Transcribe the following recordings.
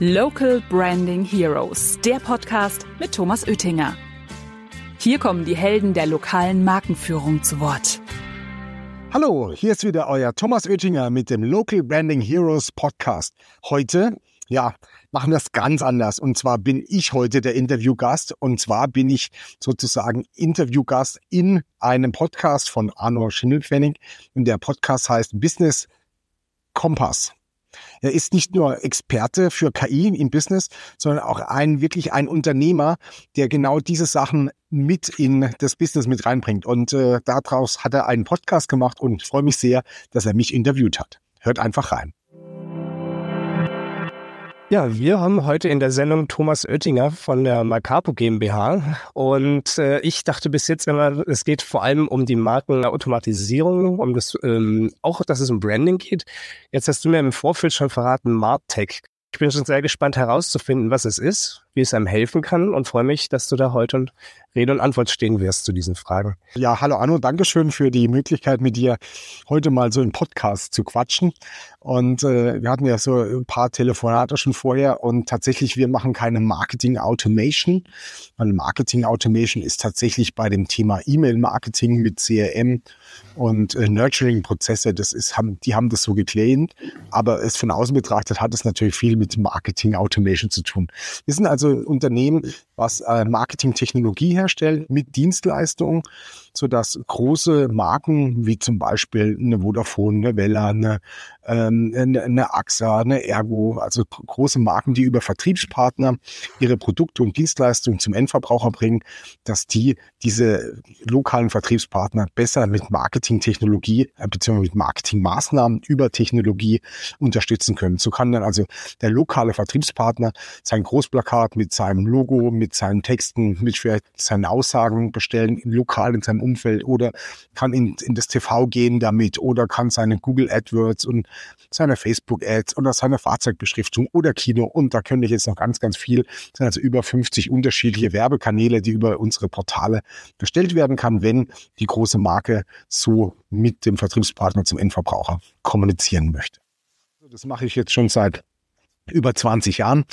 Local Branding Heroes, der Podcast mit Thomas Oettinger. Hier kommen die Helden der lokalen Markenführung zu Wort. Hallo, hier ist wieder euer Thomas Oettinger mit dem Local Branding Heroes Podcast. Heute, ja, machen wir es ganz anders. Und zwar bin ich heute der Interviewgast. Und zwar bin ich sozusagen Interviewgast in einem Podcast von Arno Schindelpfennig. Und der Podcast heißt Business Kompass. Er ist nicht nur Experte für KI im Business, sondern auch ein wirklich ein Unternehmer, der genau diese Sachen mit in das Business mit reinbringt. Und äh, daraus hat er einen Podcast gemacht und ich freue mich sehr, dass er mich interviewt hat. Hört einfach rein. Ja, wir haben heute in der Sendung Thomas Oettinger von der Macapo GmbH und äh, ich dachte bis jetzt immer, es geht vor allem um die Markenautomatisierung, um das ähm, auch, dass es um Branding geht. Jetzt hast du mir im Vorfeld schon verraten, Martech. Ich bin schon sehr gespannt herauszufinden, was es ist, wie es einem helfen kann und freue mich, dass du da heute Rede und Antwort stehen wirst zu diesen Fragen. Ja, hallo Anno, Dankeschön für die Möglichkeit, mit dir heute mal so im Podcast zu quatschen. Und äh, wir hatten ja so ein paar Telefonate schon vorher und tatsächlich, wir machen keine Marketing Automation. Weil Marketing Automation ist tatsächlich bei dem Thema E-Mail-Marketing mit CRM und äh, Nurturing-Prozesse, das ist, haben, die haben das so geclaimed. Aber es von außen betrachtet hat es natürlich viel mit Marketing Automation zu tun. Wir sind also Unternehmen, was äh, Marketing-Technologie herstellt mit Dienstleistungen, sodass große Marken wie zum Beispiel eine Vodafone, eine Vella, eine, ähm, eine, eine AXA, eine Ergo, also große Marken, die über Vertriebspartner ihre Produkte und Dienstleistungen zum Endverbraucher bringen, dass die diese lokalen Vertriebspartner besser mit Marketingtechnologie äh, bzw. mit Marketingmaßnahmen über Technologie unterstützen können. So kann dann also der lokale Vertriebspartner sein Großplakat mit seinem Logo, mit seinen Texten, mit seinen Aussagen bestellen, lokal in seinem Umfeld oder kann in, in das TV gehen damit oder kann seine Google AdWords und seine Facebook Ads oder seine Fahrzeugbeschriftung oder Kino und da könnte ich jetzt noch ganz, ganz viel. Das sind also über 50 unterschiedliche Werbekanäle, die über unsere Portale bestellt werden kann, wenn die große Marke so mit dem Vertriebspartner zum Endverbraucher kommunizieren möchte. Das mache ich jetzt schon seit über 20 Jahren.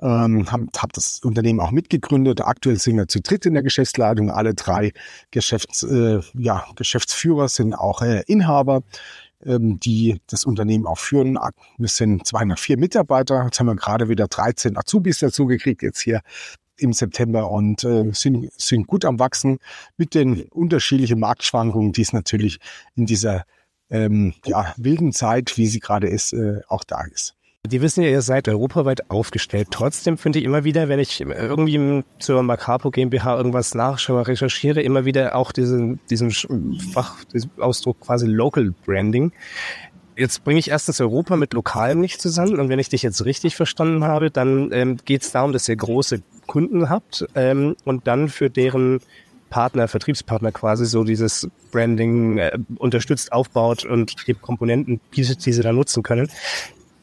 Ähm, habe hab das Unternehmen auch mitgegründet. Aktuell sind wir zu dritt in der Geschäftsleitung. Alle drei Geschäfts, äh, ja, Geschäftsführer sind auch äh, Inhaber, ähm, die das Unternehmen auch führen. Wir sind 204 Mitarbeiter. Jetzt haben wir gerade wieder 13 Azubis dazu gekriegt, jetzt hier im September und äh, sind, sind gut am Wachsen mit den unterschiedlichen Marktschwankungen, die es natürlich in dieser ähm, ja, wilden Zeit, wie sie gerade ist, äh, auch da ist. Die wissen ja, ihr seid europaweit aufgestellt. Trotzdem finde ich immer wieder, wenn ich irgendwie zur Macapo GmbH irgendwas nachschaue, recherchiere, immer wieder auch diesen, diesen Fachausdruck quasi Local Branding. Jetzt bringe ich erstens Europa mit Lokalem nicht zusammen und wenn ich dich jetzt richtig verstanden habe, dann ähm, geht es darum, dass ihr große Kunden habt ähm, und dann für deren Partner, Vertriebspartner quasi so dieses Branding äh, unterstützt, aufbaut und die Komponenten bietet, die sie da nutzen können.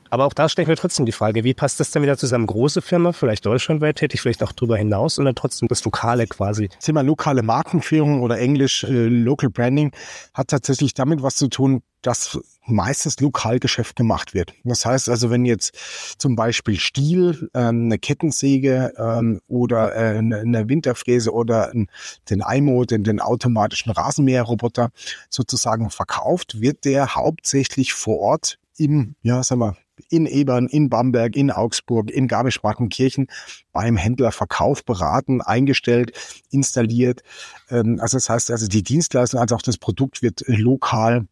Aber auch da stelle ich mir trotzdem die Frage, wie passt das denn wieder zusammen? Große Firma, vielleicht deutschlandweit tätig, vielleicht auch darüber hinaus und dann trotzdem das Lokale quasi. Das Thema lokale Markenführung oder Englisch äh, Local Branding hat tatsächlich damit was zu tun, dass meistens Lokalgeschäft gemacht wird. Das heißt also, wenn jetzt zum Beispiel Stiel, ähm, eine Kettensäge ähm, oder äh, eine Winterfräse oder den IMO, den, den automatischen Rasenmäherroboter sozusagen verkauft, wird der hauptsächlich vor Ort im, ja, sag mal, in Ebern, in Bamberg, in Augsburg, in Garmisch-Partenkirchen beim Händler Verkauf beraten, eingestellt, installiert. Ähm, also das heißt, also die Dienstleistung als auch das Produkt wird lokal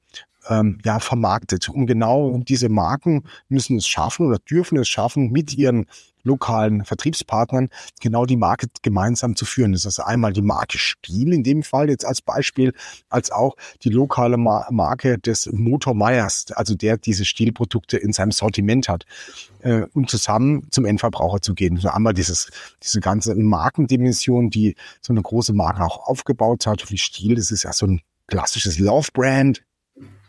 ähm, ja, vermarktet. Und genau diese Marken müssen es schaffen oder dürfen es schaffen, mit ihren lokalen Vertriebspartnern genau die Marke gemeinsam zu führen. Das ist einmal die Marke Stiel in dem Fall jetzt als Beispiel, als auch die lokale Marke des Motor Meyers, also der diese Stielprodukte in seinem Sortiment hat, äh, und zusammen zum Endverbraucher zu gehen. So einmal dieses, diese ganze Markendimension, die so eine große Marke auch aufgebaut hat, wie Stiel, das ist ja so ein klassisches Love-Brand,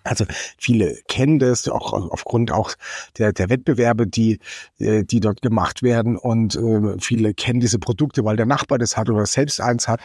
also viele kennen das, auch aufgrund auch der, der Wettbewerbe, die, äh, die dort gemacht werden. Und äh, viele kennen diese Produkte, weil der Nachbar das hat oder selbst eins hat.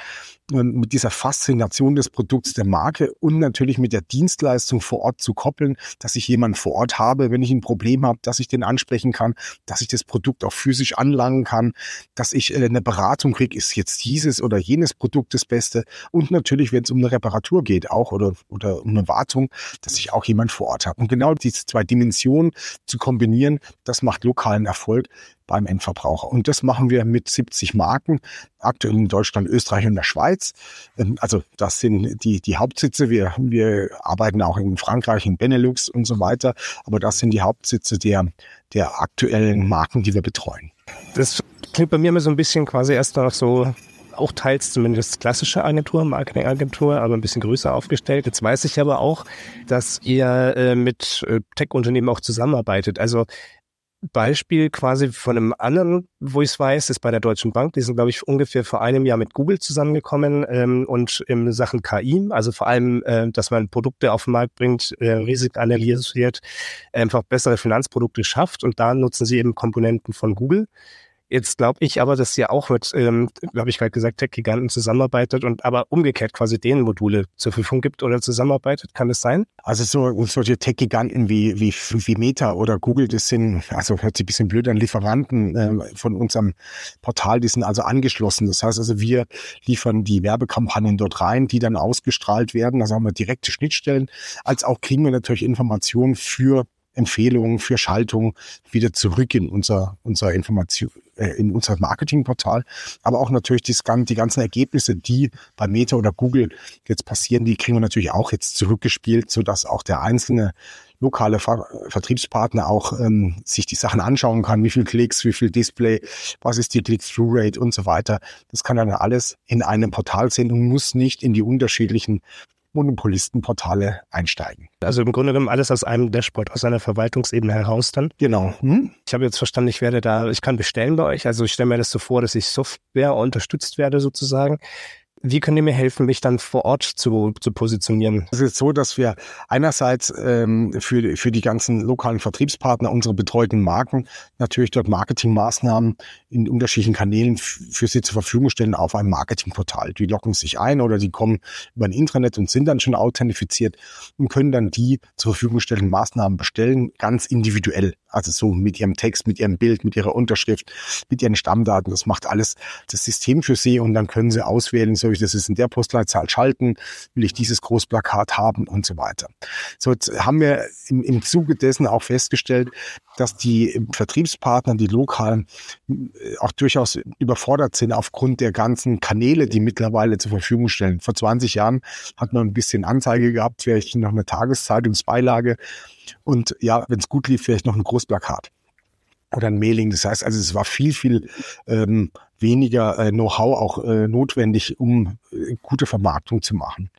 Mit dieser Faszination des Produkts der Marke und natürlich mit der Dienstleistung vor Ort zu koppeln, dass ich jemanden vor Ort habe, wenn ich ein Problem habe, dass ich den ansprechen kann, dass ich das Produkt auch physisch anlangen kann, dass ich äh, eine Beratung kriege, ist jetzt dieses oder jenes Produkt das Beste und natürlich, wenn es um eine Reparatur geht, auch oder, oder um eine Wartung, dass ich auch jemand vor Ort habe. Und genau diese zwei Dimensionen zu kombinieren, das macht lokalen Erfolg beim Endverbraucher. Und das machen wir mit 70 Marken, aktuell in Deutschland, Österreich und der Schweiz. Ähm, also das sind die, die Hauptsitze. Wir, wir arbeiten auch in Frankreich, in Benelux und so weiter. Aber das sind die Hauptsitze der, der aktuellen Marken, die wir betreuen. Das klingt bei mir immer so ein bisschen quasi erst noch so auch teils zumindest klassische Agentur, Marketingagentur, aber ein bisschen größer aufgestellt. Jetzt weiß ich aber auch, dass ihr äh, mit äh, Tech-Unternehmen auch zusammenarbeitet. Also Beispiel quasi von einem anderen, wo ich es weiß, ist bei der Deutschen Bank. Die sind, glaube ich, ungefähr vor einem Jahr mit Google zusammengekommen ähm, und in Sachen KI, also vor allem, äh, dass man Produkte auf den Markt bringt, äh, Risiken analysiert, einfach bessere Finanzprodukte schafft und da nutzen sie eben Komponenten von Google. Jetzt glaube ich aber, dass ihr auch mit, ähm, habe ich gerade gesagt, Tech-Giganten zusammenarbeitet und aber umgekehrt quasi denen Module zur Verfügung gibt oder zusammenarbeitet. Kann das sein? Also so solche Tech-Giganten wie, wie, wie Meta oder Google, das sind, also hört sich ein bisschen blöd an, Lieferanten äh, von unserem Portal, die sind also angeschlossen. Das heißt also, wir liefern die Werbekampagnen dort rein, die dann ausgestrahlt werden. Also haben wir direkte Schnittstellen, als auch kriegen wir natürlich Informationen für Empfehlungen für Schaltung wieder zurück in unser, unser Information, äh, in unser Marketingportal. Aber auch natürlich die, die ganzen Ergebnisse, die bei Meta oder Google jetzt passieren, die kriegen wir natürlich auch jetzt zurückgespielt, so dass auch der einzelne lokale Ver Vertriebspartner auch ähm, sich die Sachen anschauen kann, wie viel Klicks, wie viel Display, was ist die Click-Through-Rate und so weiter. Das kann dann alles in einem Portal sehen und muss nicht in die unterschiedlichen Monopolistenportale einsteigen. Also im Grunde genommen alles aus einem Dashboard, aus einer Verwaltungsebene heraus dann? Genau. Hm? Ich habe jetzt verstanden, ich werde da, ich kann bestellen bei euch. Also ich stelle mir das so vor, dass ich Software unterstützt werde sozusagen. Wie könnt ihr mir helfen, mich dann vor Ort zu, zu positionieren? Es ist so, dass wir einerseits ähm, für, für die ganzen lokalen Vertriebspartner, unsere betreuten Marken, natürlich dort Marketingmaßnahmen in unterschiedlichen Kanälen für sie zur Verfügung stellen auf einem Marketingportal. Die locken sich ein oder die kommen über ein Intranet und sind dann schon authentifiziert und können dann die zur Verfügung stellenden Maßnahmen bestellen, ganz individuell. Also so mit ihrem Text, mit ihrem Bild, mit ihrer Unterschrift, mit ihren Stammdaten. Das macht alles das System für sie und dann können sie auswählen, soll ich das jetzt in der Postleitzahl schalten, will ich dieses Großplakat haben und so weiter. So haben wir im, im Zuge dessen auch festgestellt, dass die Vertriebspartner, die lokalen, äh, auch durchaus überfordert sind aufgrund der ganzen Kanäle, die mittlerweile zur Verfügung stellen. Vor 20 Jahren hat man ein bisschen Anzeige gehabt, vielleicht noch eine Tageszeitungsbeilage und ja, wenn es gut lief, vielleicht noch ein Großplakat oder ein Mailing. Das heißt also, es war viel, viel ähm, weniger äh, Know-how auch äh, notwendig, um äh, gute Vermarktung zu machen.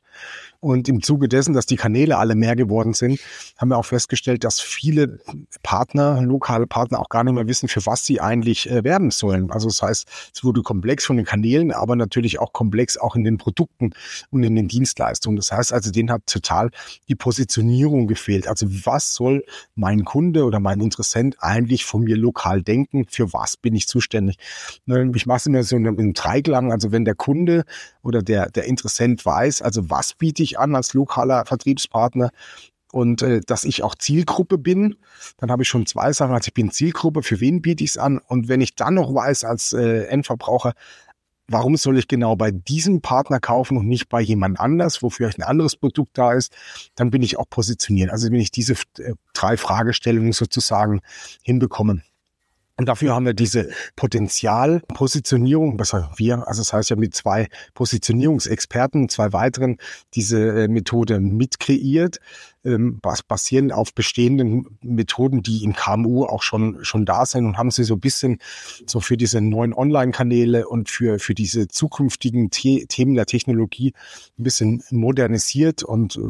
Und im Zuge dessen, dass die Kanäle alle mehr geworden sind, haben wir auch festgestellt, dass viele Partner, lokale Partner auch gar nicht mehr wissen, für was sie eigentlich äh, werben sollen. Also das heißt, es wurde komplex von den Kanälen, aber natürlich auch komplex auch in den Produkten und in den Dienstleistungen. Das heißt also, denen hat total die Positionierung gefehlt. Also was soll mein Kunde oder mein Interessent eigentlich von mir lokal denken? Für was bin ich zuständig? Ne, ich mache es immer so im Dreiklang. Also wenn der Kunde oder der, der Interessent weiß, also was biete ich ich an als lokaler Vertriebspartner und äh, dass ich auch Zielgruppe bin, dann habe ich schon zwei Sachen. Also ich bin Zielgruppe, für wen biete ich es an? Und wenn ich dann noch weiß als äh, Endverbraucher, warum soll ich genau bei diesem Partner kaufen und nicht bei jemand anders, wo vielleicht ein anderes Produkt da ist, dann bin ich auch positioniert. Also wenn ich diese äh, drei Fragestellungen sozusagen hinbekomme. Und dafür haben wir diese Potenzialpositionierung, besser wir, also das heißt ja mit zwei Positionierungsexperten, zwei weiteren, diese äh, Methode mitkreiert, ähm, basierend auf bestehenden Methoden, die im KMU auch schon, schon da sind und haben sie so ein bisschen so für diese neuen Online-Kanäle und für, für diese zukünftigen The Themen der Technologie ein bisschen modernisiert und äh,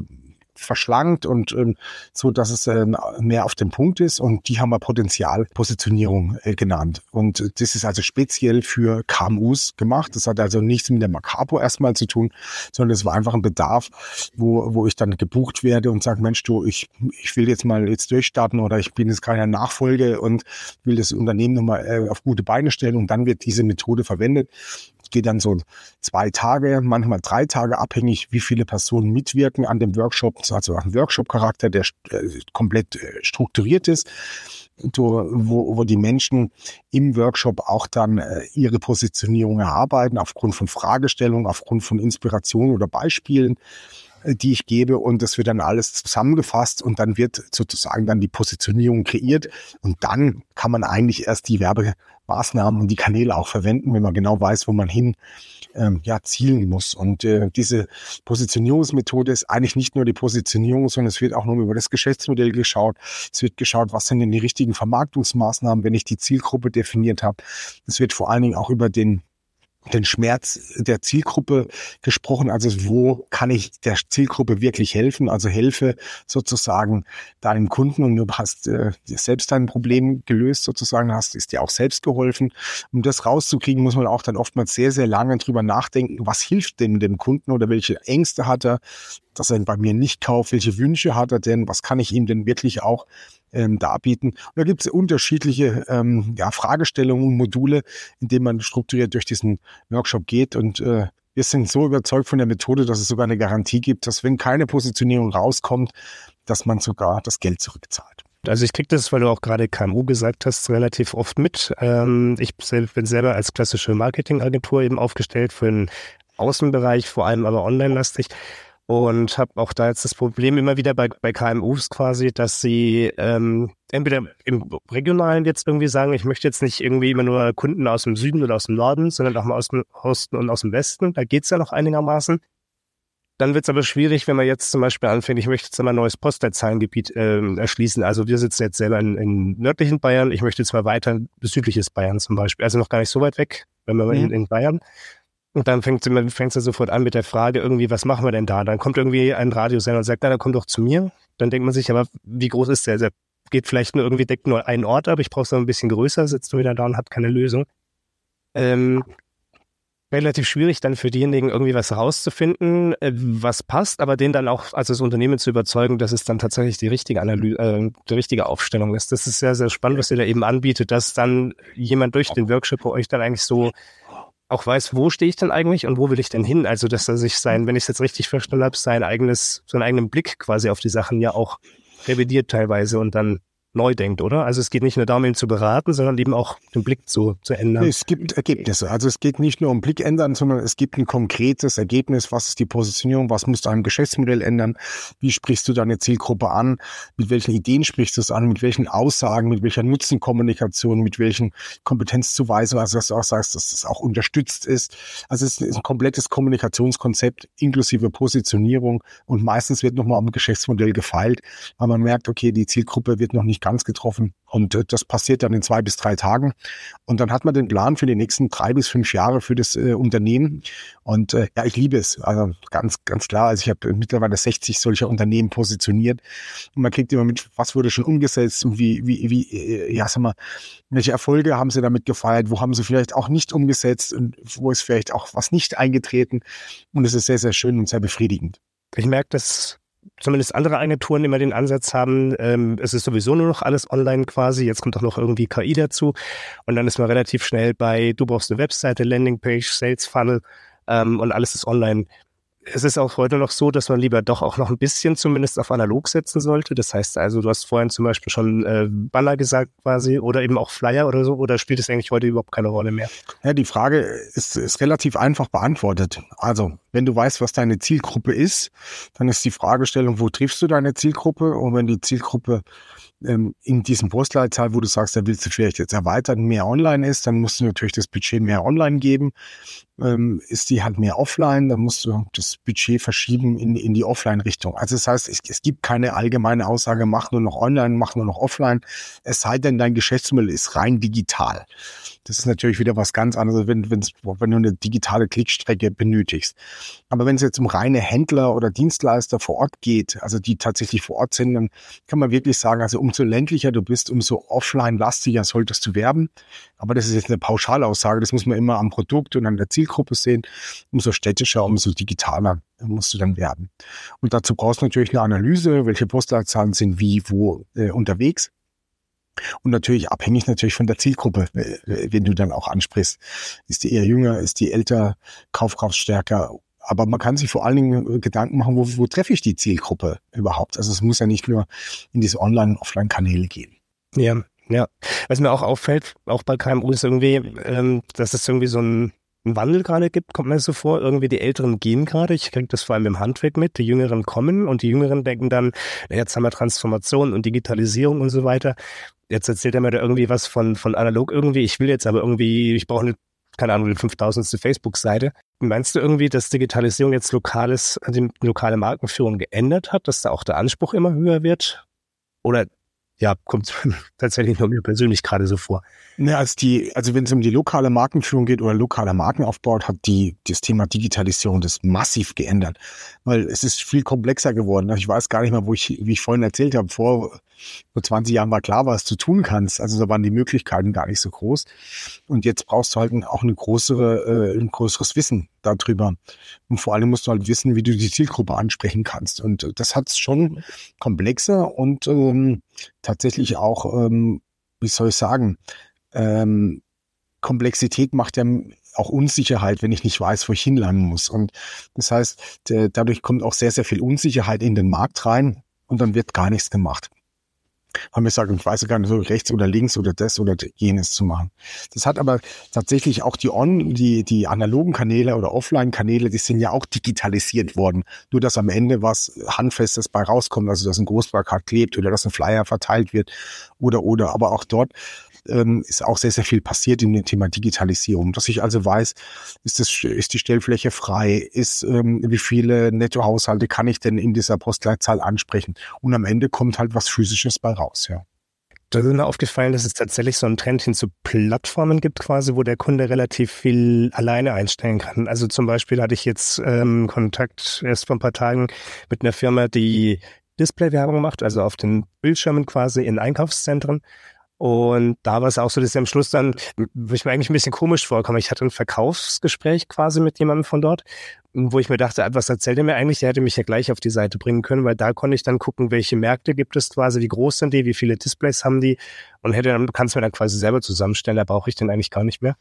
verschlankt und ähm, so, dass es ähm, mehr auf dem Punkt ist. Und die haben wir Potenzialpositionierung äh, genannt. Und das ist also speziell für KMUs gemacht. Das hat also nichts mit der Macapo erstmal zu tun, sondern es war einfach ein Bedarf, wo, wo ich dann gebucht werde und sage, Mensch, du, ich, ich will jetzt mal jetzt durchstarten oder ich bin jetzt keine Nachfolge und will das Unternehmen nochmal äh, auf gute Beine stellen und dann wird diese Methode verwendet geht dann so zwei Tage, manchmal drei Tage abhängig, wie viele Personen mitwirken an dem Workshop. Also ein Workshop-Charakter, der äh, komplett äh, strukturiert ist wo, wo die Menschen im Workshop auch dann äh, ihre Positionierung erarbeiten, aufgrund von Fragestellungen, aufgrund von Inspirationen oder Beispielen, die ich gebe. Und das wird dann alles zusammengefasst und dann wird sozusagen dann die Positionierung kreiert. Und dann kann man eigentlich erst die Werbemaßnahmen und die Kanäle auch verwenden, wenn man genau weiß, wo man hin ähm, ja, zielen muss. Und äh, diese Positionierungsmethode ist eigentlich nicht nur die Positionierung, sondern es wird auch noch über das Geschäftsmodell geschaut. Es wird geschaut, was sind denn die richtigen Vermarktungsmaßnahmen, wenn ich die Zielgruppe definiert habe. Es wird vor allen Dingen auch über den den Schmerz der Zielgruppe gesprochen. Also wo kann ich der Zielgruppe wirklich helfen? Also helfe sozusagen deinem Kunden und du hast äh, selbst dein Problem gelöst sozusagen, hast ist dir auch selbst geholfen. Um das rauszukriegen, muss man auch dann oftmals sehr, sehr lange drüber nachdenken, was hilft denn dem Kunden oder welche Ängste hat er, dass er bei mir nicht kauft, welche Wünsche hat er denn, was kann ich ihm denn wirklich auch ähm, darbieten. Und da gibt es unterschiedliche ähm, ja, Fragestellungen und Module, in denen man strukturiert durch diesen Workshop geht. Und äh, wir sind so überzeugt von der Methode, dass es sogar eine Garantie gibt, dass wenn keine Positionierung rauskommt, dass man sogar das Geld zurückzahlt. Also ich kriege das, weil du auch gerade KMU gesagt hast, relativ oft mit. Ähm, ich bin selber als klassische Marketingagentur eben aufgestellt für den Außenbereich, vor allem aber online-lastig und habe auch da jetzt das Problem immer wieder bei, bei KMUs quasi, dass sie ähm, entweder im Regionalen jetzt irgendwie sagen, ich möchte jetzt nicht irgendwie immer nur Kunden aus dem Süden oder aus dem Norden, sondern auch mal aus dem Osten und aus dem Westen. Da geht's ja noch einigermaßen. Dann wird's aber schwierig, wenn man jetzt zum Beispiel anfängt, ich möchte jetzt mal ein neues Postleitzahlengebiet äh, erschließen. Also wir sitzen jetzt selber in, in nördlichen Bayern. Ich möchte zwar weiter südliches Bayern zum Beispiel, also noch gar nicht so weit weg, wenn man mhm. in, in Bayern. Und dann fängt sie fängt sie sofort an mit der Frage irgendwie, was machen wir denn da? Dann kommt irgendwie ein Radiosender und sagt, na, dann komm doch zu mir. Dann denkt man sich, aber wie groß ist der? Der geht vielleicht nur irgendwie, deckt nur einen Ort ab, ich brauche es ein bisschen größer, sitzt du wieder da und hat keine Lösung. Ähm, relativ schwierig dann für diejenigen irgendwie was herauszufinden, äh, was passt, aber den dann auch als das Unternehmen zu überzeugen, dass es dann tatsächlich die richtige Analyse, äh, die richtige Aufstellung ist. Das ist sehr, sehr spannend, was ihr da eben anbietet, dass dann jemand durch den Workshop bei euch dann eigentlich so auch weiß, wo stehe ich denn eigentlich und wo will ich denn hin? Also, dass er sich sein, wenn ich es jetzt richtig verstanden habe, sein eigenes, seinen eigenen Blick quasi auf die Sachen ja auch revidiert teilweise und dann neu denkt, oder? Also es geht nicht nur darum, ihn zu beraten, sondern eben auch den Blick zu, zu ändern. Es gibt Ergebnisse. Also es geht nicht nur um Blick ändern, sondern es gibt ein konkretes Ergebnis. Was ist die Positionierung? Was musst du am Geschäftsmodell ändern? Wie sprichst du deine Zielgruppe an? Mit welchen Ideen sprichst du es an? Mit welchen Aussagen? Mit welcher Nutzenkommunikation? Mit welchen Kompetenzzuweisungen? Also dass du auch sagst, dass das auch unterstützt ist. Also es ist ein komplettes Kommunikationskonzept inklusive Positionierung und meistens wird nochmal am Geschäftsmodell gefeilt, weil man merkt, okay, die Zielgruppe wird noch nicht ganz getroffen. Und äh, das passiert dann in zwei bis drei Tagen. Und dann hat man den Plan für die nächsten drei bis fünf Jahre für das äh, Unternehmen. Und äh, ja, ich liebe es. Also ganz, ganz klar. Also ich habe mittlerweile 60 solcher Unternehmen positioniert. Und man kriegt immer mit, was wurde schon umgesetzt und wie, wie, wie, äh, ja, sag mal, welche Erfolge haben sie damit gefeiert, wo haben sie vielleicht auch nicht umgesetzt und wo ist vielleicht auch was nicht eingetreten. Und es ist sehr, sehr schön und sehr befriedigend. Ich merke, dass zumindest andere Agenturen immer den Ansatz haben, ähm, es ist sowieso nur noch alles online quasi, jetzt kommt auch noch irgendwie KI dazu. Und dann ist man relativ schnell bei, du brauchst eine Webseite, Landingpage, Sales Funnel ähm, und alles ist online es ist auch heute noch so, dass man lieber doch auch noch ein bisschen zumindest auf analog setzen sollte. Das heißt also, du hast vorhin zum Beispiel schon äh, Banner gesagt quasi oder eben auch Flyer oder so, oder spielt es eigentlich heute überhaupt keine Rolle mehr? Ja, die Frage ist, ist relativ einfach beantwortet. Also, wenn du weißt, was deine Zielgruppe ist, dann ist die Fragestellung, wo triffst du deine Zielgruppe? Und wenn die Zielgruppe ähm, in diesem Postleitzahl, wo du sagst, da willst du vielleicht jetzt erweitern, mehr online ist, dann musst du natürlich das Budget mehr online geben. Ähm, ist die halt mehr offline, dann musst du das Budget verschieben in, in die Offline-Richtung. Also das heißt, es, es gibt keine allgemeine Aussage, mach nur noch online, mach nur noch offline. Es sei denn, dein Geschäftsmodell ist rein digital. Das ist natürlich wieder was ganz anderes, wenn, wenn du eine digitale Klickstrecke benötigst. Aber wenn es jetzt um reine Händler oder Dienstleister vor Ort geht, also die tatsächlich vor Ort sind, dann kann man wirklich sagen, also umso ländlicher du bist, umso offline-lastiger solltest du werben. Aber das ist jetzt eine Pauschalaussage, das muss man immer am Produkt und an der Zielgruppe sehen. Umso städtischer, umso digitaler musst du dann werben. Und dazu brauchst du natürlich eine Analyse, welche Postleitzahlen sind wie, wo äh, unterwegs. Und natürlich abhängig natürlich von der Zielgruppe, wenn du dann auch ansprichst. Ist die eher jünger, ist die älter, Kaufkraftstärker aber man kann sich vor allen Dingen äh, Gedanken machen, wo, wo treffe ich die Zielgruppe überhaupt? Also es muss ja nicht nur in diese Online- und Offline-Kanäle gehen. Ja, ja. Was mir auch auffällt, auch bei KMU ist irgendwie, ähm, dass es irgendwie so ein einen Wandel gerade gibt, kommt mir so vor, irgendwie die Älteren gehen gerade, ich kriege das vor allem im Handwerk mit, die Jüngeren kommen und die Jüngeren denken dann, jetzt haben wir Transformation und Digitalisierung und so weiter. Jetzt erzählt er mir da irgendwie was von, von analog irgendwie, ich will jetzt aber irgendwie, ich brauche eine keine Ahnung, die 5000. Facebook-Seite. Meinst du irgendwie, dass Digitalisierung jetzt lokales, die lokale Markenführung geändert hat, dass da auch der Anspruch immer höher wird? Oder ja, kommt tatsächlich nur mir persönlich gerade so vor. Ja, als die, also wenn es um die lokale Markenführung geht oder lokale Markenaufbau, hat die das Thema Digitalisierung das massiv geändert, weil es ist viel komplexer geworden. Ich weiß gar nicht mehr, wo ich, wie ich vorhin erzählt habe, vor vor 20 Jahren war klar, was du tun kannst. Also da waren die Möglichkeiten gar nicht so groß. Und jetzt brauchst du halt auch eine größere, äh, ein größeres Wissen darüber. Und vor allem musst du halt wissen, wie du die Zielgruppe ansprechen kannst. Und das hat es schon komplexer und ähm, tatsächlich auch, ähm, wie soll ich sagen, ähm, Komplexität macht ja auch Unsicherheit, wenn ich nicht weiß, wo ich hinlangen muss. Und das heißt, dadurch kommt auch sehr, sehr viel Unsicherheit in den Markt rein und dann wird gar nichts gemacht haben wir gesagt, ich weiß gar nicht, so rechts oder links oder das oder jenes zu machen. Das hat aber tatsächlich auch die On, die, die analogen Kanäle oder Offline-Kanäle, die sind ja auch digitalisiert worden. Nur, dass am Ende was Handfestes bei rauskommt, also dass ein Großplakat klebt oder dass ein Flyer verteilt wird oder, oder. Aber auch dort ähm, ist auch sehr, sehr viel passiert in dem Thema Digitalisierung. Dass ich also weiß, ist, das, ist die Stellfläche frei, ist, ähm, wie viele Nettohaushalte kann ich denn in dieser Postleitzahl ansprechen? Und am Ende kommt halt was Physisches bei raus, ja. Da ist mir aufgefallen, dass es tatsächlich so einen Trend hin zu Plattformen gibt, quasi, wo der Kunde relativ viel alleine einstellen kann. Also zum Beispiel hatte ich jetzt ähm, Kontakt erst vor ein paar Tagen mit einer Firma, die Display-Werbung macht, also auf den Bildschirmen quasi in Einkaufszentren. Und da war es auch so, dass ich am Schluss dann, wo ich mir eigentlich ein bisschen komisch vorkomme, ich hatte ein Verkaufsgespräch quasi mit jemandem von dort, wo ich mir dachte, was erzählt er mir eigentlich? Der hätte mich ja gleich auf die Seite bringen können, weil da konnte ich dann gucken, welche Märkte gibt es quasi, wie groß sind die, wie viele Displays haben die und hätte dann, kannst mir dann quasi selber zusammenstellen, da brauche ich den eigentlich gar nicht mehr.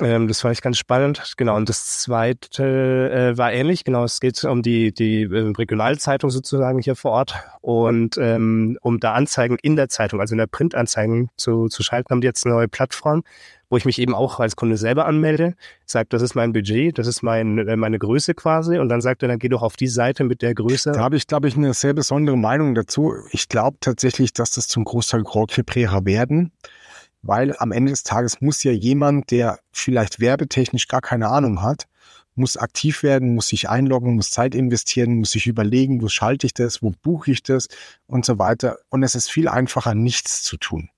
Ähm, das fand ich ganz spannend. Genau. Und das zweite äh, war ähnlich. Genau. Es geht um die, die äh, Regionalzeitung sozusagen hier vor Ort. Und ähm, um da Anzeigen in der Zeitung, also in der Printanzeigen zu, zu schalten, haben die jetzt eine neue Plattform, wo ich mich eben auch als Kunde selber anmelde, sagt, das ist mein Budget, das ist mein, äh, meine Größe quasi. Und dann sagt er, dann geh doch auf die Seite mit der Größe. Da habe ich, glaube ich, eine sehr besondere Meinung dazu. Ich glaube tatsächlich, dass das zum Großteil Rohrkreprärer werden weil am Ende des Tages muss ja jemand, der vielleicht werbetechnisch gar keine Ahnung hat, muss aktiv werden, muss sich einloggen, muss Zeit investieren, muss sich überlegen, wo schalte ich das, wo buche ich das und so weiter. Und es ist viel einfacher, nichts zu tun.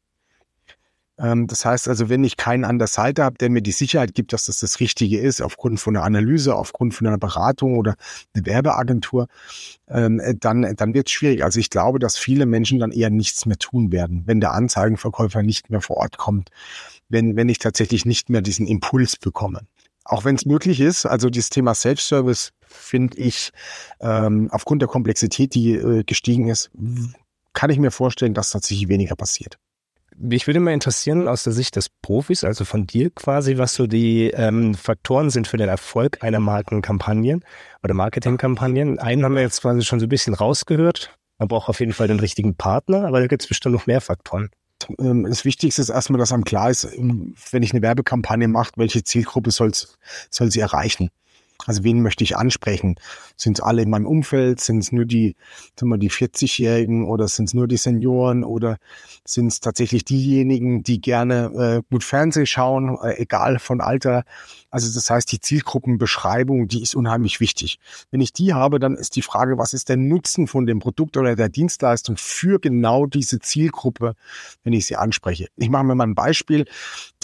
Ähm, das heißt also, wenn ich keinen an der Seite habe, der mir die Sicherheit gibt, dass das das Richtige ist, aufgrund von einer Analyse, aufgrund von einer Beratung oder einer Werbeagentur, ähm, dann, dann wird es schwierig. Also ich glaube, dass viele Menschen dann eher nichts mehr tun werden, wenn der Anzeigenverkäufer nicht mehr vor Ort kommt, wenn, wenn ich tatsächlich nicht mehr diesen Impuls bekomme. Auch wenn es möglich ist, also dieses Thema Self-Service finde ich ähm, aufgrund der Komplexität, die äh, gestiegen ist, kann ich mir vorstellen, dass tatsächlich weniger passiert. Mich würde mal interessieren, aus der Sicht des Profis, also von dir quasi, was so die ähm, Faktoren sind für den Erfolg einer Markenkampagne oder Marketingkampagnen. Einen haben wir jetzt quasi schon so ein bisschen rausgehört. Man braucht auf jeden Fall den richtigen Partner, aber da gibt es bestimmt noch mehr Faktoren. Ähm, das Wichtigste ist erstmal, dass einem klar ist, wenn ich eine Werbekampagne mache, welche Zielgruppe soll sie erreichen. Also wen möchte ich ansprechen? Sind es alle in meinem Umfeld? Sind es nur die, die 40-Jährigen oder sind es nur die Senioren oder sind es tatsächlich diejenigen, die gerne äh, gut Fernseh schauen, äh, egal von Alter? Also das heißt, die Zielgruppenbeschreibung, die ist unheimlich wichtig. Wenn ich die habe, dann ist die Frage, was ist der Nutzen von dem Produkt oder der Dienstleistung für genau diese Zielgruppe, wenn ich sie anspreche. Ich mache mir mal ein Beispiel.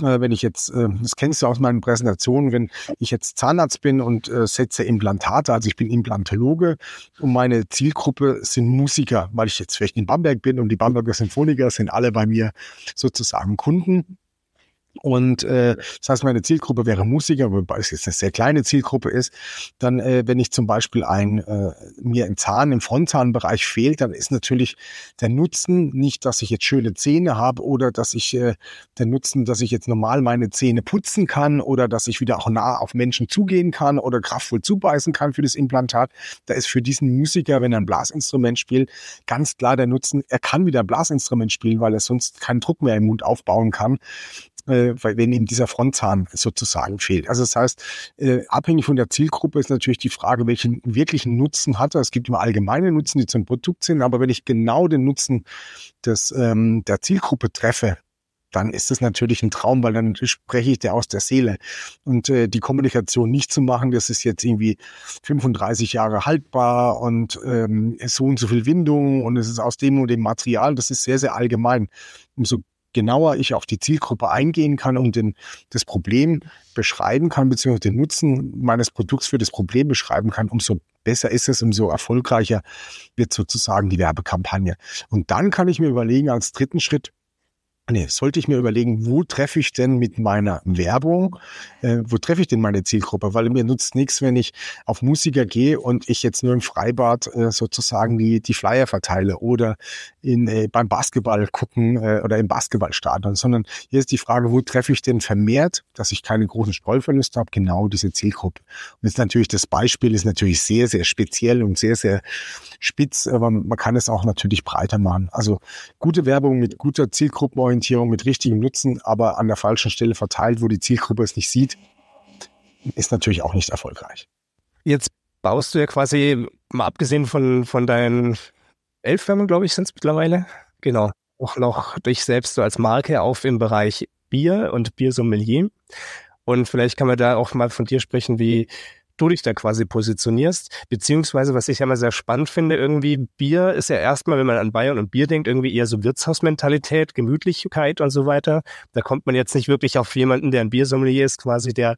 Äh, wenn ich jetzt, äh, das kennst du aus meinen Präsentationen, wenn ich jetzt Zahnarzt bin und äh, setze Implantate, also ich bin Implantologe und meine Zielgruppe sind Musiker, weil ich jetzt vielleicht in Bamberg bin und die Bamberger Sinfoniker sind alle bei mir sozusagen Kunden Und äh, das heißt, meine Zielgruppe wäre Musiker, wobei es jetzt eine sehr kleine Zielgruppe ist. Dann, äh, wenn ich zum Beispiel ein äh, mir ein Zahn im Frontzahnbereich fehlt, dann ist natürlich der Nutzen nicht, dass ich jetzt schöne Zähne habe oder dass ich äh, der Nutzen, dass ich jetzt normal meine Zähne putzen kann oder dass ich wieder auch nah auf Menschen zugehen kann oder kraftvoll zubeißen kann für das Implantat. Da ist für diesen Musiker, wenn er ein Blasinstrument spielt, ganz klar der Nutzen, er kann wieder ein Blasinstrument spielen, weil er sonst keinen Druck mehr im Mund aufbauen kann äh, wenn ihm dieser Frontzahn sozusagen fehlt. Also das heißt, äh, abhängig von der Zielgruppe ist natürlich die Frage, welchen wirklichen Nutzen hat er. Es gibt immer allgemeine Nutzen, die zum Produkt sind, aber wenn ich genau den Nutzen des, ähm, der Zielgruppe treffe, dann ist es natürlich ein Traum, weil dann spreche ich der aus der Seele. Und äh, die Kommunikation nicht zu machen, das ist jetzt irgendwie 35 Jahre haltbar und ähm, so und so viel Windung und es ist aus dem und dem Material, das ist sehr, sehr allgemein. Umso genauer ich auf die Zielgruppe eingehen kann und den, das Problem beschreiben kann, beziehungsweise den Nutzen meines Produkts für das Problem beschreiben kann, umso besser ist es, umso erfolgreicher wird sozusagen die Werbekampagne. Und dann kann ich mir überlegen, als dritten Schritt, nee, sollte ich mir überlegen, wo treffe ich denn mit meiner Werbung, äh, wo treffe ich denn meine Zielgruppe? Weil mir nutzt nichts, wenn ich auf Musiker gehe und ich jetzt nur im Freibad äh, sozusagen die, die Flyer verteile oder in, äh, beim Basketball gucken äh, oder im Basketballstadion, sondern hier ist die Frage, wo treffe ich denn vermehrt, dass ich keine großen Streuverluste habe, genau diese Zielgruppe. Und jetzt natürlich das Beispiel ist natürlich sehr, sehr speziell und sehr, sehr spitz, aber man kann es auch natürlich breiter machen. Also gute Werbung mit guter Zielgruppenorientierung Zielorientierung mit richtigem Nutzen, aber an der falschen Stelle verteilt, wo die Zielgruppe es nicht sieht, ist natürlich auch nicht erfolgreich. Jetzt baust du ja quasi, mal abgesehen von, von deinen elf Firmen, glaube ich, sind es mittlerweile, genau, auch noch dich selbst so als Marke auf im Bereich Bier und Biersommelier. Und vielleicht kann man da auch mal von dir sprechen, wie du dich da quasi positionierst. Beziehungsweise, was ich ja immer sehr spannend finde, irgendwie Bier ist ja erstmal, wenn man an Bayern und Bier denkt, irgendwie eher so Wirtshausmentalität, Gemütlichkeit und so weiter. Da kommt man jetzt nicht wirklich auf jemanden, der ein Biersommelier ist, quasi der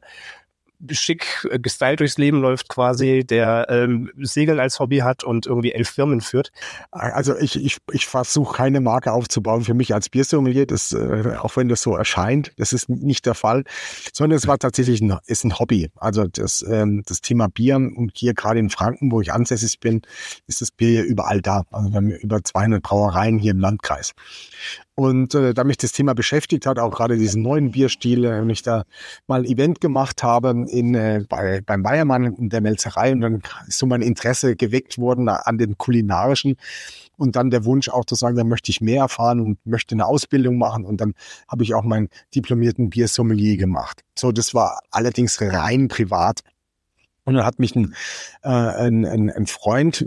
schick äh, gestylt durchs Leben läuft quasi, der ähm, Segeln als Hobby hat und irgendwie elf Firmen führt? Also ich, ich, ich versuche keine Marke aufzubauen für mich als Biersommelier, das, äh, auch wenn das so erscheint, das ist nicht der Fall, sondern es war tatsächlich ein, ist ein Hobby. Also das, ähm, das Thema Bier und hier gerade in Franken, wo ich ansässig bin, ist das Bier überall da. Also wir haben über 200 Brauereien hier im Landkreis. Und äh, da mich das Thema beschäftigt hat, auch gerade diesen neuen Bierstil, äh, wenn ich da mal ein Event gemacht habe in, äh, bei, beim Bayermann in der Melzerei und dann ist so mein Interesse geweckt worden an den kulinarischen und dann der Wunsch auch zu sagen, da möchte ich mehr erfahren und möchte eine Ausbildung machen und dann habe ich auch meinen diplomierten Biersommelier gemacht. So, das war allerdings rein privat. Und dann hat mich ein, äh, ein, ein, ein Freund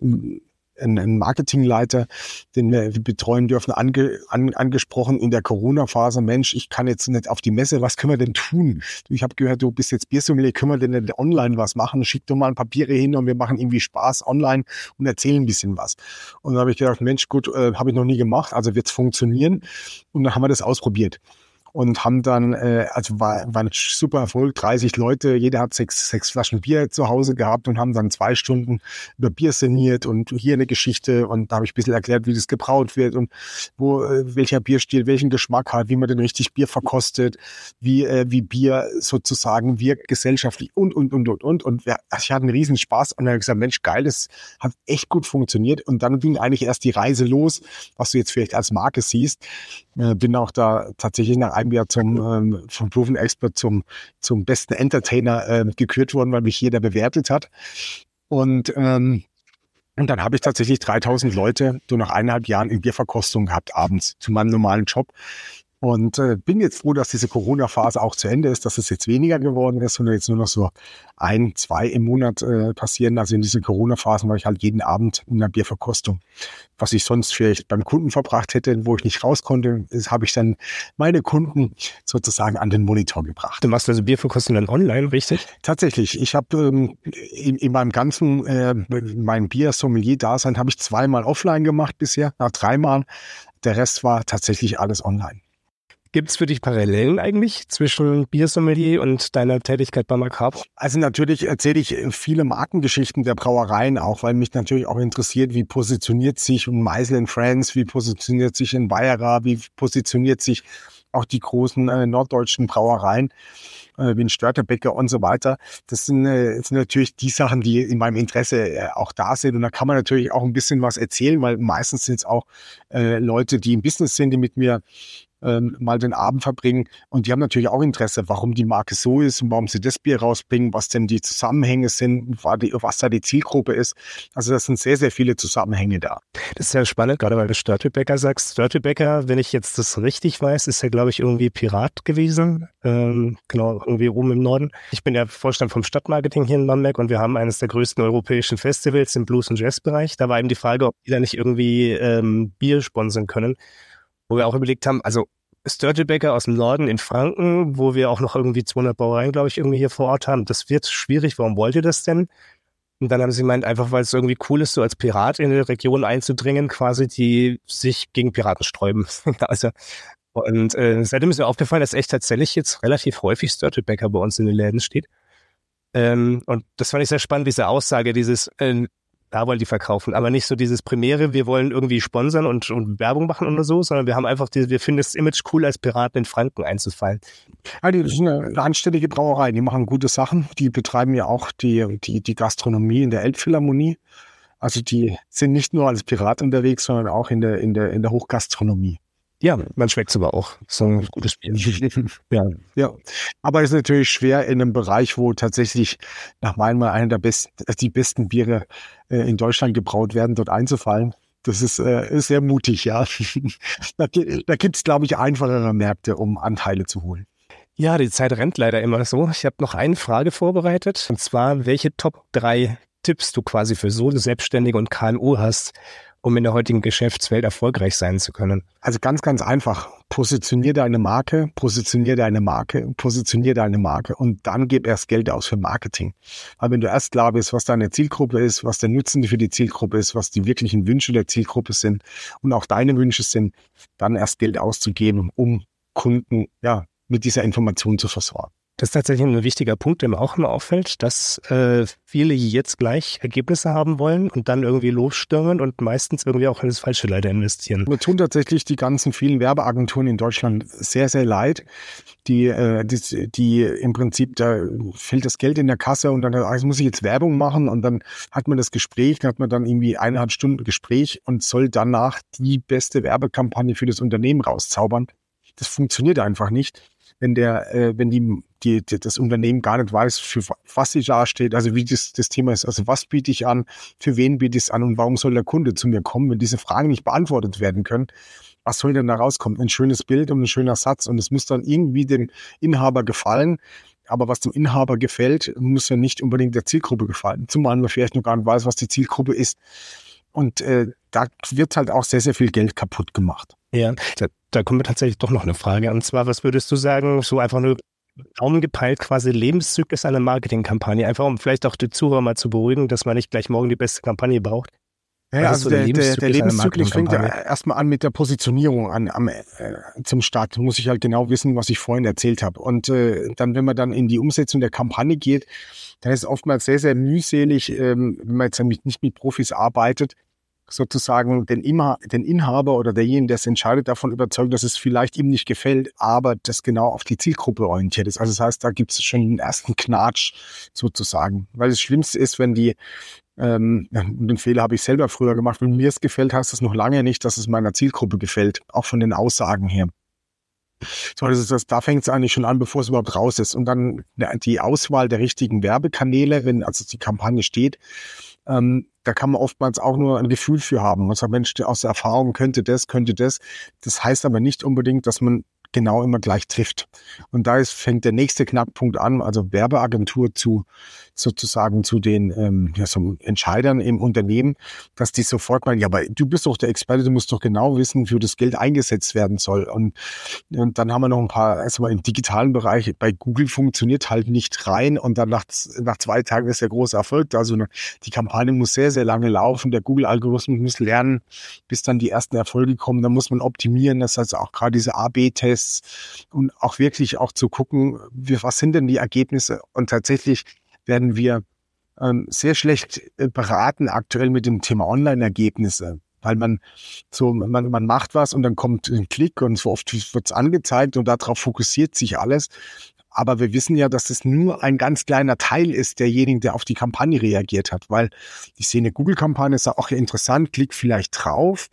einen Marketingleiter, den wir betreuen dürfen, ange, an, angesprochen in der Corona-Phase, Mensch, ich kann jetzt nicht auf die Messe, was können wir denn tun? Ich habe gehört, du bist jetzt Biersommelier, können wir denn nicht online was machen? Schick doch mal ein Papiere hin und wir machen irgendwie Spaß online und erzählen ein bisschen was. Und dann habe ich gedacht, Mensch, gut, äh, habe ich noch nie gemacht, also wird's funktionieren. Und dann haben wir das ausprobiert und haben dann, äh, also war, war ein super Erfolg, 30 Leute, jeder hat sechs, sechs Flaschen Bier zu Hause gehabt und haben dann zwei Stunden über Bier sinniert und hier eine Geschichte und da habe ich ein bisschen erklärt, wie das gebraut wird und wo äh, welcher Bierstil welchen Geschmack hat, wie man denn richtig Bier verkostet, wie, äh, wie Bier sozusagen wirkt gesellschaftlich und, und, und, und, und. Und ja, ich hatte einen riesen Spaß und dann habe gesagt, Mensch, geil, das hat echt gut funktioniert. Und dann ging eigentlich erst die Reise los, was du jetzt vielleicht als Marke siehst. Äh, bin auch da tatsächlich nach einem einem Jahr zum ähm, vom Proven Expert zum zum besten Entertainer äh, gekürt worden, weil mich jeder bewertet hat. Und ähm, und dann habe ich tatsächlich 3000 Leute so nach eineinhalb Jahren in Bierverkostung gehabt abends zu meinem normalen Job. Und äh, bin jetzt froh, dass diese Corona-Phase auch zu Ende ist, dass es jetzt weniger geworden ist, sondern jetzt nur noch so ein, zwei im Monat äh, passieren. Also in diesen Corona-Phasen war ich halt jeden Abend in einer Bierverkostung. Was ich sonst vielleicht beim Kunden verbracht hätte, wo ich nicht raus konnte, habe ich dann meine Kunden sozusagen an den Monitor gebracht. Du machst also Bierverkostung dann online, richtig? Tatsächlich. Ich habe ähm, in, in meinem ganzen, äh, mein Bier-Sommelier-Dasein habe ich zweimal offline gemacht bisher, nach dreimal. Der Rest war tatsächlich alles online. Gibt es für dich Parallelen eigentlich zwischen Biersommelier und deiner Tätigkeit bei Macabre? Also natürlich erzähle ich viele Markengeschichten der Brauereien auch, weil mich natürlich auch interessiert, wie positioniert sich ein Meisel in Friends, wie positioniert sich ein Bayerer, wie positioniert sich auch die großen äh, norddeutschen Brauereien äh, wie ein Störtebecker und so weiter. Das sind, äh, sind natürlich die Sachen, die in meinem Interesse äh, auch da sind. Und da kann man natürlich auch ein bisschen was erzählen, weil meistens sind es auch äh, Leute, die im Business sind, die mit mir ähm, mal den Abend verbringen. Und die haben natürlich auch Interesse, warum die Marke so ist und warum sie das Bier rausbringen, was denn die Zusammenhänge sind, was da die Zielgruppe ist. Also das sind sehr, sehr viele Zusammenhänge da. Das ist ja spannend, gerade weil du Störtebecker sagst. Störtebecker, wenn ich jetzt das richtig weiß, ist ja, glaube ich, irgendwie Pirat gewesen. Ähm, genau, irgendwie oben im Norden. Ich bin ja Vorstand vom Stadtmarketing hier in Bamberg und wir haben eines der größten europäischen Festivals im Blues- und Jazz-Bereich. Da war eben die Frage, ob die da nicht irgendwie ähm, Bier sponsern können wo wir auch überlegt haben, also Störtebecker aus dem Norden in Franken, wo wir auch noch irgendwie 200 Brauereien, glaube ich, irgendwie hier vor Ort haben. Das wird schwierig. Warum wollt ihr das denn? Und dann haben sie gemeint, einfach weil es irgendwie cool ist, so als Pirat in eine Region einzudringen, quasi, die sich gegen Piraten sträuben. also, und äh, seitdem ist mir aufgefallen, dass echt tatsächlich jetzt relativ häufig Störtebecker bei uns in den Läden steht. Ähm, und das fand ich sehr spannend, diese Aussage, dieses, äh, da wollen die verkaufen, aber nicht so dieses Primäre, wir wollen irgendwie sponsern und, und Werbung machen oder so, sondern wir haben einfach diese, wir finden das Image cool, als Piraten in Franken einzufallen. Ja, die sind eine anständige Brauerei, die machen gute Sachen, die betreiben ja auch die, die, die Gastronomie in der Elbphilharmonie. Also die sind nicht nur als Pirat unterwegs, sondern auch in der, in der, in der Hochgastronomie. Ja, man schmeckt es aber auch. So ein gutes Bier. ja. ja. Aber es ist natürlich schwer in einem Bereich, wo tatsächlich nach meinem Mal einer der besten, die besten Biere äh, in Deutschland gebraut werden, dort einzufallen. Das ist, äh, ist sehr mutig, ja. da da gibt es, glaube ich, einfachere Märkte, um Anteile zu holen. Ja, die Zeit rennt leider immer so. Ich habe noch eine Frage vorbereitet. Und zwar, welche Top 3 Tipps du quasi für so Selbstständige und KMU hast, um in der heutigen Geschäftswelt erfolgreich sein zu können? Also ganz, ganz einfach. Positionier deine Marke, positionier deine Marke, positionier deine Marke und dann gib erst Geld aus für Marketing. Weil wenn du erst klar bist, was deine Zielgruppe ist, was der Nutzen für die Zielgruppe ist, was die wirklichen Wünsche der Zielgruppe sind und auch deine Wünsche sind, dann erst Geld auszugeben, um Kunden ja mit dieser Information zu versorgen. Das ist tatsächlich ein wichtiger Punkt, der mir auch immer auffällt, dass äh, viele jetzt gleich Ergebnisse haben wollen und dann irgendwie losstürmen und meistens irgendwie auch in das Falsche leider investieren. Wir tun tatsächlich die ganzen vielen Werbeagenturen in Deutschland sehr, sehr leid, die, äh, die, die im Prinzip, da fällt das Geld in der Kasse und dann also muss ich jetzt Werbung machen und dann hat man das Gespräch, dann hat man dann irgendwie eineinhalb Stunden Gespräch und soll danach die beste Werbekampagne für das Unternehmen rauszaubern. Das funktioniert einfach nicht wenn der, äh, wenn die, die, die, das Unternehmen gar nicht weiß, für was sie da steht, also wie das, das Thema ist, also was biete ich an, für wen biete ich es an und warum soll der Kunde zu mir kommen, wenn diese Fragen nicht beantwortet werden können, was soll denn da rauskommen? Ein schönes Bild und ein schöner Satz und es muss dann irgendwie dem Inhaber gefallen. Aber was dem Inhaber gefällt, muss ja nicht unbedingt der Zielgruppe gefallen. Zumal man vielleicht noch gar nicht weiß, was die Zielgruppe ist. Und äh, da wird halt auch sehr, sehr viel Geld kaputt gemacht. Ja, da, da kommt mir tatsächlich doch noch eine Frage. Und zwar, was würdest du sagen, so einfach nur Daumen gepeilt, quasi Lebenszyklus einer Marketingkampagne, einfach um vielleicht auch die Zuhörer mal zu beruhigen, dass man nicht gleich morgen die beste Kampagne braucht? Ja, also so der, der, der Lebenszyklus fängt ja erstmal an mit der Positionierung an, am, äh, zum Start. Muss ich halt genau wissen, was ich vorhin erzählt habe. Und äh, dann, wenn man dann in die Umsetzung der Kampagne geht, dann ist es oftmals sehr, sehr mühselig, ähm, wenn man jetzt nicht mit Profis arbeitet, sozusagen den, Immer, den Inhaber oder derjenige, der es entscheidet, davon überzeugt, dass es vielleicht ihm nicht gefällt, aber das genau auf die Zielgruppe orientiert ist. Also das heißt, da gibt es schon den ersten Knatsch sozusagen. Weil das Schlimmste ist, wenn die, ähm, den Fehler habe ich selber früher gemacht, wenn mir es gefällt, heißt das noch lange nicht, dass es meiner Zielgruppe gefällt, auch von den Aussagen her. So, das ist das, da fängt es eigentlich schon an, bevor es überhaupt raus ist. Und dann die Auswahl der richtigen Werbekanäle, wenn also die Kampagne steht, ähm, da kann man oftmals auch nur ein Gefühl für haben. Man sagt, Mensch, aus der Erfahrung könnte das, könnte das. Das heißt aber nicht unbedingt, dass man genau immer gleich trifft. Und da ist, fängt der nächste Knackpunkt an, also Werbeagentur zu sozusagen zu den ähm, ja, so Entscheidern im Unternehmen, dass die sofort meinen, ja, aber du bist doch der Experte, du musst doch genau wissen, wie das Geld eingesetzt werden soll. Und, und dann haben wir noch ein paar, erstmal im digitalen Bereich, bei Google funktioniert halt nicht rein und dann nach, nach zwei Tagen ist der große Erfolg. Also die Kampagne muss sehr, sehr lange laufen, der Google-Algorithmus muss lernen, bis dann die ersten Erfolge kommen. Da muss man optimieren, das heißt auch gerade diese A-B-Tests und auch wirklich auch zu gucken, was sind denn die Ergebnisse und tatsächlich werden wir ähm, sehr schlecht äh, beraten aktuell mit dem Thema Online-Ergebnisse. weil man so, man, man macht was und dann kommt ein Klick und so oft wird es angezeigt und darauf fokussiert sich alles. Aber wir wissen ja, dass es nur ein ganz kleiner Teil ist derjenigen, der auf die Kampagne reagiert hat, weil ich sehe eine Google-Kampagne, ist auch interessant, klick vielleicht drauf,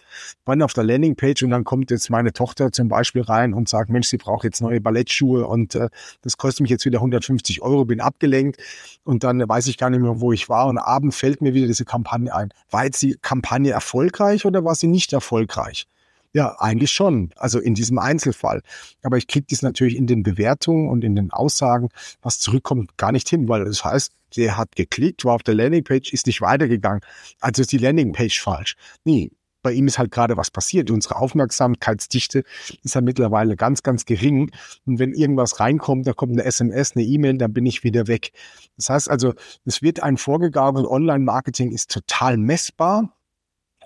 wann auf der Landingpage und dann kommt jetzt meine Tochter zum Beispiel rein und sagt, Mensch, sie braucht jetzt neue Ballettschuhe und äh, das kostet mich jetzt wieder 150 Euro, bin abgelenkt und dann weiß ich gar nicht mehr, wo ich war und abends fällt mir wieder diese Kampagne ein. War jetzt die Kampagne erfolgreich oder war sie nicht erfolgreich? Ja, eigentlich schon. Also in diesem Einzelfall. Aber ich kriege dies natürlich in den Bewertungen und in den Aussagen, was zurückkommt, gar nicht hin, weil das heißt, der hat geklickt, war auf der Landingpage, ist nicht weitergegangen. Also ist die Landingpage falsch. Nee, bei ihm ist halt gerade was passiert. Unsere Aufmerksamkeitsdichte ist ja mittlerweile ganz, ganz gering. Und wenn irgendwas reinkommt, da kommt eine SMS, eine E-Mail, dann bin ich wieder weg. Das heißt also, es wird ein vorgegabenes Online-Marketing ist total messbar.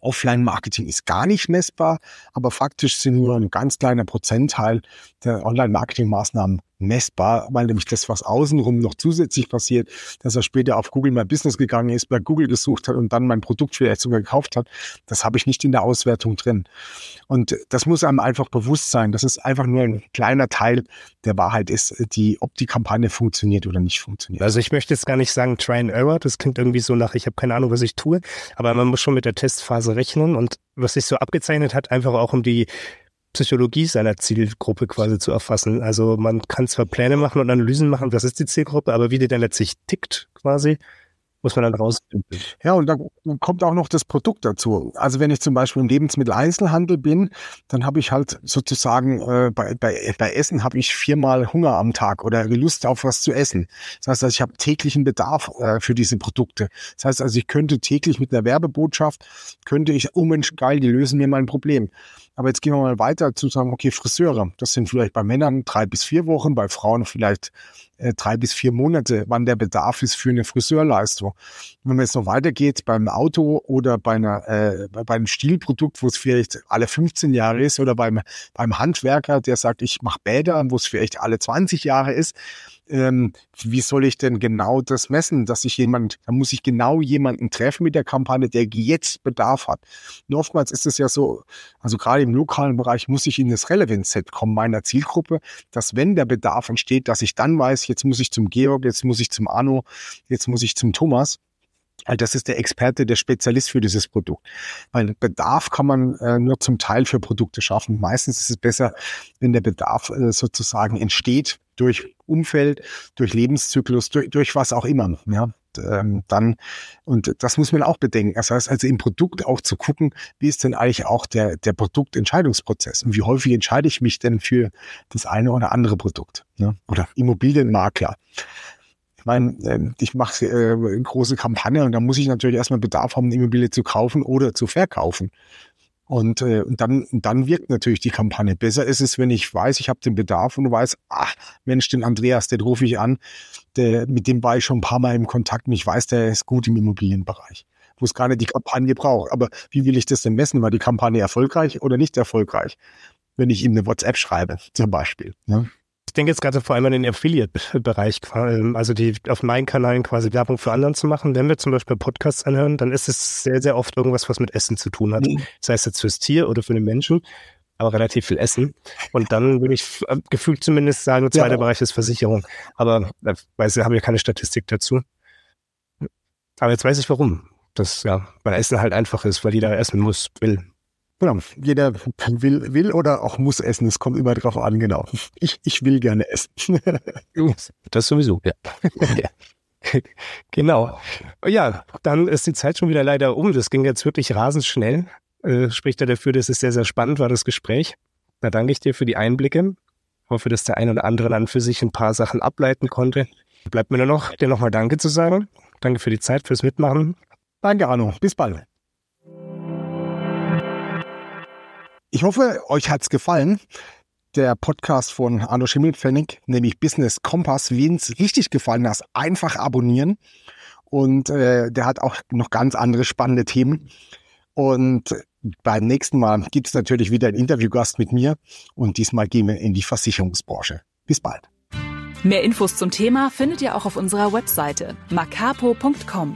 Offline-Marketing ist gar nicht messbar, aber faktisch sind nur ein ganz kleiner Prozentteil der Online-Marketing-Maßnahmen messbar, weil nämlich das, was außenrum noch zusätzlich passiert, dass er später auf Google My Business gegangen ist, bei Google gesucht hat und dann mein Produkt vielleicht sogar gekauft hat, das habe ich nicht in der Auswertung drin. Und das muss einem einfach bewusst sein, dass es einfach nur ein kleiner Teil der Wahrheit ist, die, ob die Kampagne funktioniert oder nicht funktioniert. Also ich möchte jetzt gar nicht sagen Try and Error, das klingt irgendwie so nach, ich habe keine Ahnung, was ich tue, aber man muss schon mit der Testphase rechnen und was sich so abgezeichnet hat, einfach auch um die Psychologie seiner Zielgruppe quasi zu erfassen. Also man kann zwar Pläne machen und Analysen machen, was ist die Zielgruppe, aber wie die dann letztlich tickt quasi, muss man dann rausfinden. Ja, und dann kommt auch noch das Produkt dazu. Also wenn ich zum Beispiel im Lebensmitteleinzelhandel bin, dann habe ich halt sozusagen äh, bei, bei, bei Essen habe ich viermal Hunger am Tag oder Lust auf was zu essen. Das heißt, also ich habe täglichen Bedarf äh, für diese Produkte. Das heißt also, ich könnte täglich mit einer Werbebotschaft, könnte ich, oh Mensch, geil, die lösen mir mein Problem. Aber jetzt gehen wir mal weiter zu sagen, okay, Friseure, das sind vielleicht bei Männern drei bis vier Wochen, bei Frauen vielleicht äh, drei bis vier Monate, wann der Bedarf ist für eine Friseurleistung. Wenn man jetzt noch weitergeht beim Auto oder bei einer äh, bei einem Stilprodukt, wo es vielleicht alle 15 Jahre ist, oder beim beim Handwerker, der sagt, ich mache Bäder, wo es vielleicht alle 20 Jahre ist, ähm, wie soll ich denn genau das messen, dass ich jemand, da muss ich genau jemanden treffen mit der Kampagne, der jetzt Bedarf hat. Und oftmals ist es ja so, also gerade im lokalen Bereich muss ich in das Relevance-Set kommen meiner Zielgruppe, dass wenn der Bedarf entsteht, dass ich dann weiß, jetzt muss ich zum Georg, jetzt muss ich zum Arno, jetzt muss ich zum Thomas. Also das ist der Experte, der Spezialist für dieses Produkt. Weil Bedarf kann man äh, nur zum Teil für Produkte schaffen. Meistens ist es besser, wenn der Bedarf äh, sozusagen entsteht durch Umfeld, durch Lebenszyklus, durch, durch was auch immer. Ja, ähm, dann, und das muss man auch bedenken. Das heißt also im Produkt auch zu gucken, wie ist denn eigentlich auch der, der Produktentscheidungsprozess und wie häufig entscheide ich mich denn für das eine oder andere Produkt. Ne? Oder Immobilienmakler. Ich meine, ähm, ich mache äh, große Kampagne und da muss ich natürlich erstmal Bedarf haben, eine Immobilie zu kaufen oder zu verkaufen. Und, äh, und dann, dann wirkt natürlich die Kampagne. Besser ist es, wenn ich weiß, ich habe den Bedarf und weiß, ach Mensch, den Andreas, den rufe ich an, der, mit dem war ich schon ein paar Mal im Kontakt und ich weiß, der ist gut im Immobilienbereich, wo es gar nicht die Kampagne braucht. Aber wie will ich das denn messen? War die Kampagne erfolgreich oder nicht erfolgreich? Wenn ich ihm eine WhatsApp schreibe, zum Beispiel. Ne? Ich denke jetzt gerade vor allem an den Affiliate-Bereich, also die auf meinen Kanälen quasi Werbung für anderen zu machen. Wenn wir zum Beispiel Podcasts anhören, dann ist es sehr, sehr oft irgendwas, was mit Essen zu tun hat. Mhm. Das heißt jetzt fürs Tier oder für den Menschen, aber relativ viel Essen. Und dann würde ich äh, gefühlt zumindest sagen, zweiter ja. Bereich ist Versicherung. Aber da weiß ich, habe ja keine Statistik dazu. Aber jetzt weiß ich warum. Das, ja, weil Essen halt einfach ist, weil jeder essen muss, will. Genau. Jeder will, will oder auch muss essen. Es kommt immer drauf an, genau. Ich, ich will gerne essen. das sowieso, ja. genau. Ja, dann ist die Zeit schon wieder leider um. Das ging jetzt wirklich rasend schnell. Äh, spricht er dafür, dass es sehr, sehr spannend war, das Gespräch. Da danke ich dir für die Einblicke. Hoffe, dass der ein oder andere dann für sich ein paar Sachen ableiten konnte. Bleibt mir nur noch, dir nochmal Danke zu sagen. Danke für die Zeit, fürs Mitmachen. Danke, Arno. Bis bald. Ich hoffe, euch hat's gefallen. Der Podcast von Arno Schimmelpfennig, nämlich Business Kompass. Es richtig gefallen hat, einfach abonnieren. Und äh, der hat auch noch ganz andere spannende Themen. Und beim nächsten Mal gibt es natürlich wieder einen Interviewgast mit mir. Und diesmal gehen wir in die Versicherungsbranche. Bis bald. Mehr Infos zum Thema findet ihr auch auf unserer Webseite macapo.com.